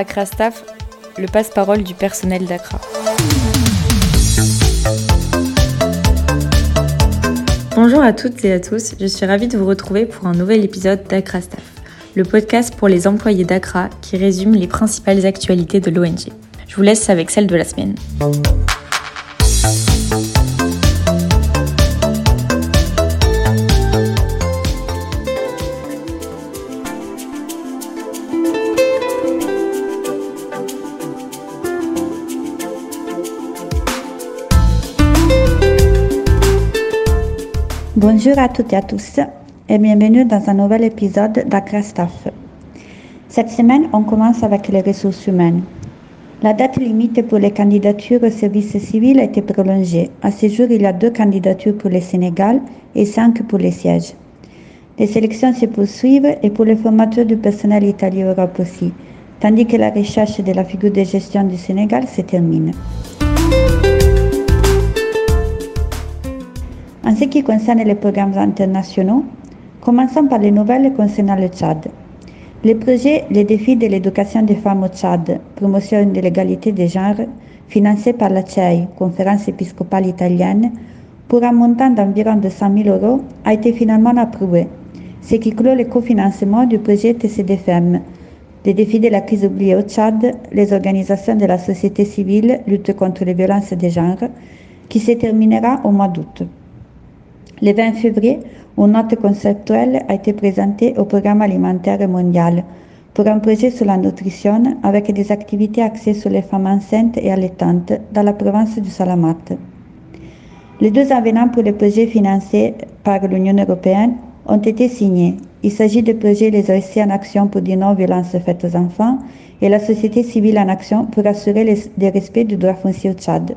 Accra Staff, le passe-parole du personnel d'Accra. Bonjour à toutes et à tous, je suis ravie de vous retrouver pour un nouvel épisode d'Accra Staff, le podcast pour les employés d'Accra qui résume les principales actualités de l'ONG. Je vous laisse avec celle de la semaine. Bonjour à toutes et à tous et bienvenue dans un nouvel épisode d'Accra Staff. Cette semaine, on commence avec les ressources humaines. La date limite pour les candidatures au service civil a été prolongée. À ce jour, il y a deux candidatures pour le Sénégal et cinq pour les sièges. Les sélections se poursuivent et pour les formateurs du personnel Italie-Europe aussi, tandis que la recherche de la figure de gestion du Sénégal se termine. Ce qui concerne les programmes internationaux, commençons par les nouvelles concernant le Tchad. Le projet Les défis de l'éducation des femmes au Tchad, promotion de l'égalité des genres, financé par la CEI, Conférence épiscopale italienne, pour un montant d'environ 200 000 euros, a été finalement approuvé, ce qui clôt le cofinancement du projet TCDFM, les défis de la crise oubliée au Tchad, les organisations de la société civile, lutte contre les violences des genres, qui se terminera au mois d'août. Le 20 février, une note conceptuelle a été présentée au Programme alimentaire mondial pour un projet sur la nutrition avec des activités axées sur les femmes enceintes et allaitantes dans la province du Salamat. Les deux avenants pour le projet financés par l'Union européenne ont été signés. Il s'agit du projet Les OSC en action pour dire non violences faites aux enfants et la société civile en action pour assurer le respect du droit foncier au Tchad.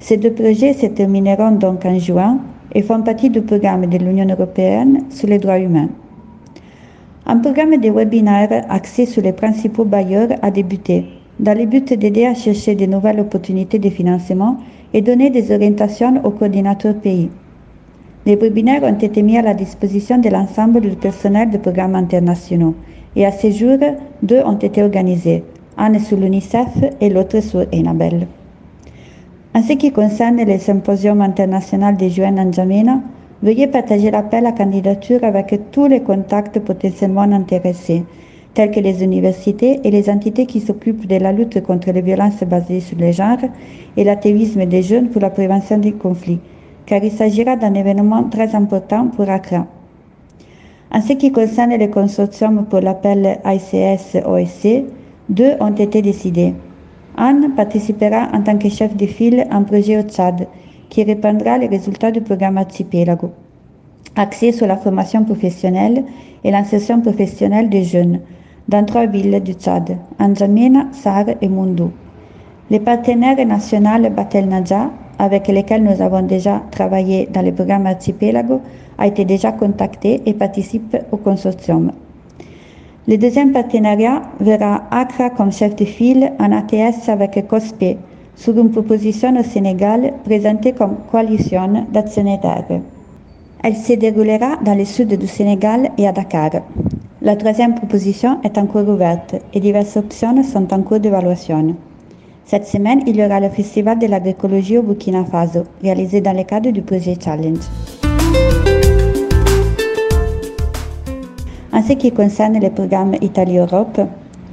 Ces deux projets se termineront donc en juin et font partie du programme de l'Union européenne sur les droits humains. Un programme de webinaires axé sur les principaux bailleurs a débuté, dans le but d'aider à chercher de nouvelles opportunités de financement et donner des orientations aux coordinateurs pays. Les webinaires ont été mis à la disposition de l'ensemble du personnel des programmes internationaux et à ce jour, deux ont été organisés, un sur l'UNICEF et l'autre sur Enabel. En ce qui concerne le symposium international des jeunes en veuillez partager l'appel à candidature avec tous les contacts potentiellement intéressés, tels que les universités et les entités qui s'occupent de la lutte contre les violences basées sur le genre et l'athéisme des jeunes pour la prévention des conflits, car il s'agira d'un événement très important pour Accra. En ce qui concerne les consortiums pour l'appel ICS-OSC, deux ont été décidés. Anne participera en tant que chef de file à un projet au Tchad qui reprendra les résultats du programme Archipelago, axé sur la formation professionnelle et l'insertion professionnelle des jeunes dans trois villes du Tchad, N'Djamena, Sar et Mundu. Les partenaires nationaux Batel Nadja, avec lesquels nous avons déjà travaillé dans le programme Archipelago, a été déjà contacté et participe au consortium. Le deuxième partenariat verra Accra comme chef de file en ATS avec COSPE, sur une proposition au Sénégal présentée comme coalition d'actionnaires. Elle se déroulera dans le sud du Sénégal et à Dakar. La troisième proposition est encore ouverte et diverses options sont en cours d'évaluation. Cette semaine, il y aura le Festival de l'agroécologie au Burkina Faso, réalisé dans le cadre du projet Challenge. En ce qui concerne le programme Italie-Europe,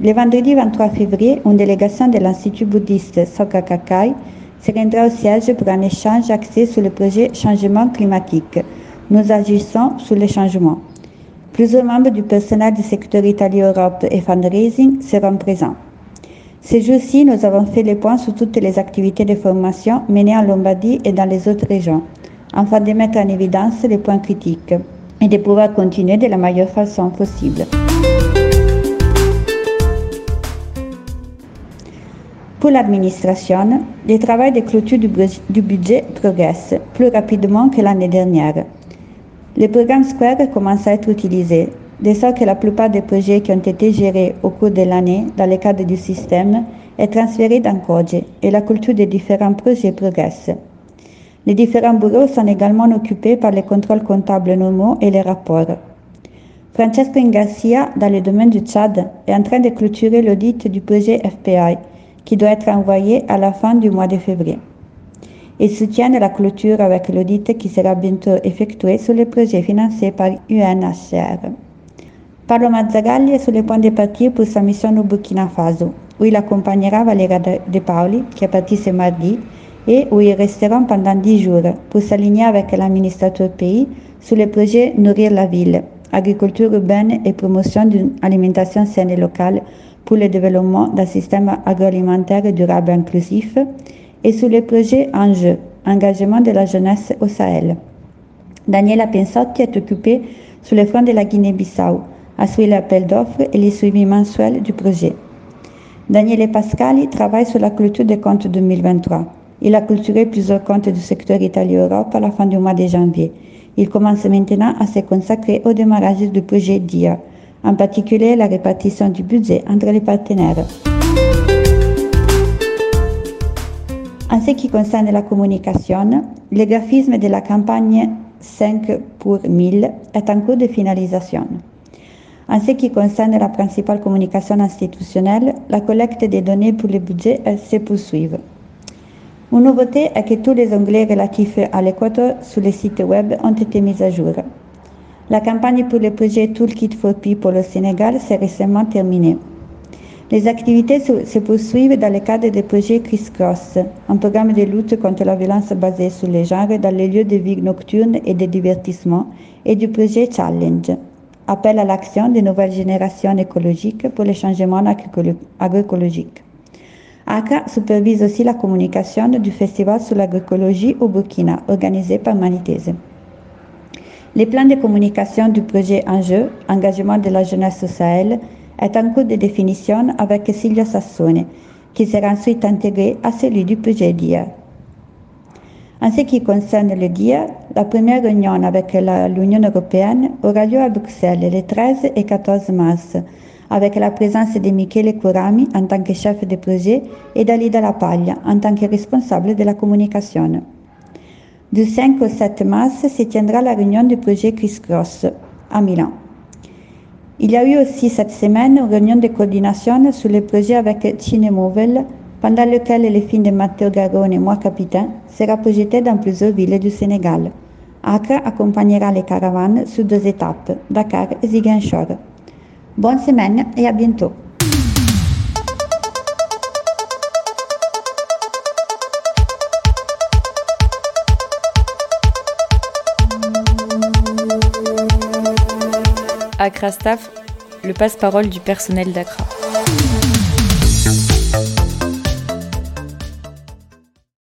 le vendredi 23 février, une délégation de l'Institut bouddhiste Soka Kakai se rendra au siège pour un échange axé sur le projet Changement climatique. Nous agissons sur le changement. Plusieurs membres du personnel du secteur Italie-Europe et fundraising seront présents. Ce jour-ci, nous avons fait le point sur toutes les activités de formation menées en Lombardie et dans les autres régions, afin de mettre en évidence les points critiques et de pouvoir continuer de la meilleure façon possible. Pour l'administration, le travail de clôture du budget progresse plus rapidement que l'année dernière. Le programme Square commence à être utilisé, de sorte que la plupart des projets qui ont été gérés au cours de l'année dans le cadre du système est transféré dans Koje et la culture des différents projets progresse. Les différents bureaux sont également occupés par les contrôles comptables normaux et les rapports. Francesco Ingarcia, dans le domaine du Tchad, est en train de clôturer l'audit du projet FPI, qui doit être envoyé à la fin du mois de février. Il soutient la clôture avec l'audit qui sera bientôt effectué sur les projets financés par UNHCR. Paolo Mazzagalli est sur le point de partir pour sa mission au Burkina Faso, où il accompagnera Valéria De Paoli, qui est partie ce mardi, et où ils resteront pendant dix jours pour s'aligner avec l'administrateur pays sur le projet Nourrir la ville, agriculture urbaine et promotion d'une alimentation saine et locale pour le développement d'un système agroalimentaire durable et inclusif et sur le projet Enjeu, engagement de la jeunesse au Sahel. Daniela Pensotti est occupée sur le front de la Guinée-Bissau, a suivi l'appel d'offres et le suivi mensuel du projet. Daniele Pascali travaille sur la clôture des comptes 2023. Il a clôturé plusieurs comptes du secteur Italie-Europe à la fin du mois de janvier il commence maintenant à se consacrer au démarrage du projet DIA, en particulier la répartition du budget entre les partenaires. En ce qui concerne la communication, le graphisme de la campagne 5 pour 1000 est en cours de finalisation. En ce qui concerne la principale communication institutionnelle, la collecte des données pour le budget se poursuit. Une nouveauté est que tous les onglets relatifs à l'Équateur sur le site web ont été mis à jour. La campagne pour le projet Toolkit for People au Sénégal s'est récemment terminée. Les activités se poursuivent dans le cadre du projet Criss Cross, un programme de lutte contre la violence basée sur les genres dans les lieux de vie nocturnes et de divertissement, et du projet Challenge, appel à l'action des nouvelles générations écologiques pour le changement agroécologique. ACA supervise aussi la communication du Festival sur l'agroécologie au Burkina, organisé par Manitese. Le plan de communication du projet Enjeu, engagement de la jeunesse au Sahel, est en cours de définition avec Silvia Sassone, qui sera ensuite intégré à celui du projet DIA. En ce qui concerne le DIA, la première réunion avec l'Union européenne aura lieu à Bruxelles les 13 et 14 mars avec la présence de Michele Curami en tant que chef de projet et d'Alida Lapaglia en tant que responsable de la communication. Du 5 au 7 mars se tiendra la réunion du projet Chris Cross à Milan. Il y a eu aussi cette semaine une réunion de coordination sur le projet avec Cinemouvel, pendant lequel le film de Matteo Garrone, Moi Capitaine, sera projeté dans plusieurs villes du Sénégal. Accra accompagnera les caravanes sur deux étapes, Dakar et Ziguinchor. Bonne semaine et à bientôt. Accra Staff, le passe-parole du personnel d'Accra.